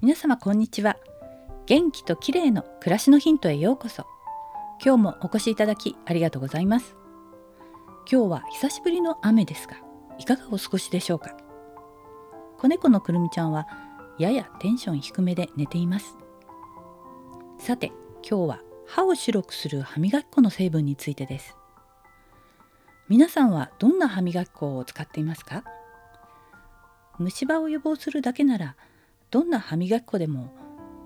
皆様こんにちは。元気と綺麗の暮らしのヒントへようこそ。今日もお越しいただきありがとうございます。今日は久しぶりの雨ですがいかがお過ごしでしょうか？子猫のくるみちゃんはややテンション低めで寝ています。さて今日は歯を白くする歯磨き粉の成分についてです。皆さんはどんな歯磨き粉を使っていますか？虫歯を予防するだけならどんな歯磨き粉でも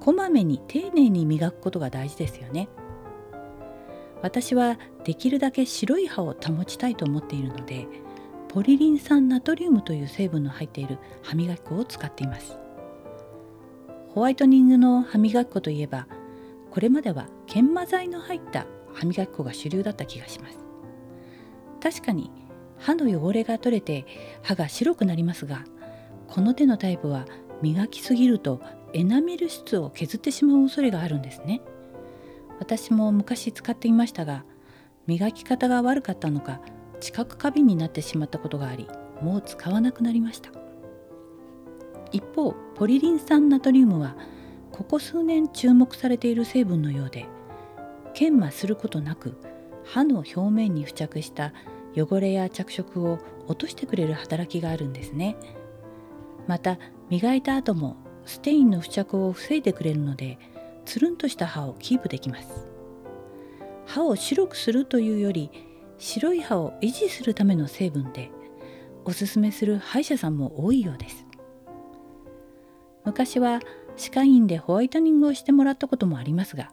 こまめに丁寧に磨くことが大事ですよね。私はできるだけ白い歯を保ちたいと思っているのでポリリン酸ナトリウムという成分の入っている歯磨き粉を使っています。ホワイトニングの歯磨き粉といえばこれまでは研磨剤の入った歯磨き粉が主流だった気がします。確かに歯の汚れが取れて歯が白くなりますがこの手のタイプは磨きすぎるとエナメル質を削ってしまう恐れがあるんですね私も昔使っていましたが磨き方が悪かったのか知覚過敏になってしまったことがありもう使わなくなりました一方ポリリン酸ナトリウムはここ数年注目されている成分のようで研磨することなく歯の表面に付着した汚れや着色を落としてくれる働きがあるんですね。また磨いた後もステインの付着を防いでくれるのでつるんとした歯をキープできます。歯を白くするというより白い歯を維持するための成分でおすすめする歯医者さんも多いようです。昔は歯科医院でホワイトニングをしてもらったこともありますが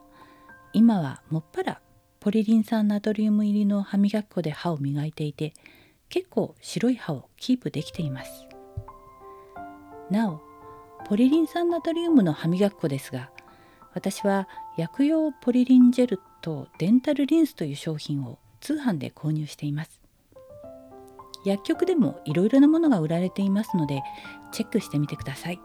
今はもっぱらポリリン酸ナトリウム入りの歯磨き粉で歯を磨いていて結構白い歯をキープできています。なおポリリン酸ナトリウムの歯磨き粉ですが私は薬用ポリリンジェルとデンタルリンスという商品を通販で購入しています。薬局でもいろいろなものが売られていますのでチェックしてみてください。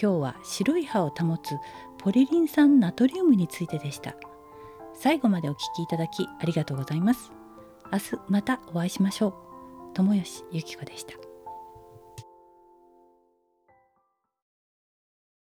今日は白い歯を保つポリリン酸ナトリウムについてでした。最後までお聞きいただきありがとうございます。明日またお会いしましょう。友吉ゆき子でした。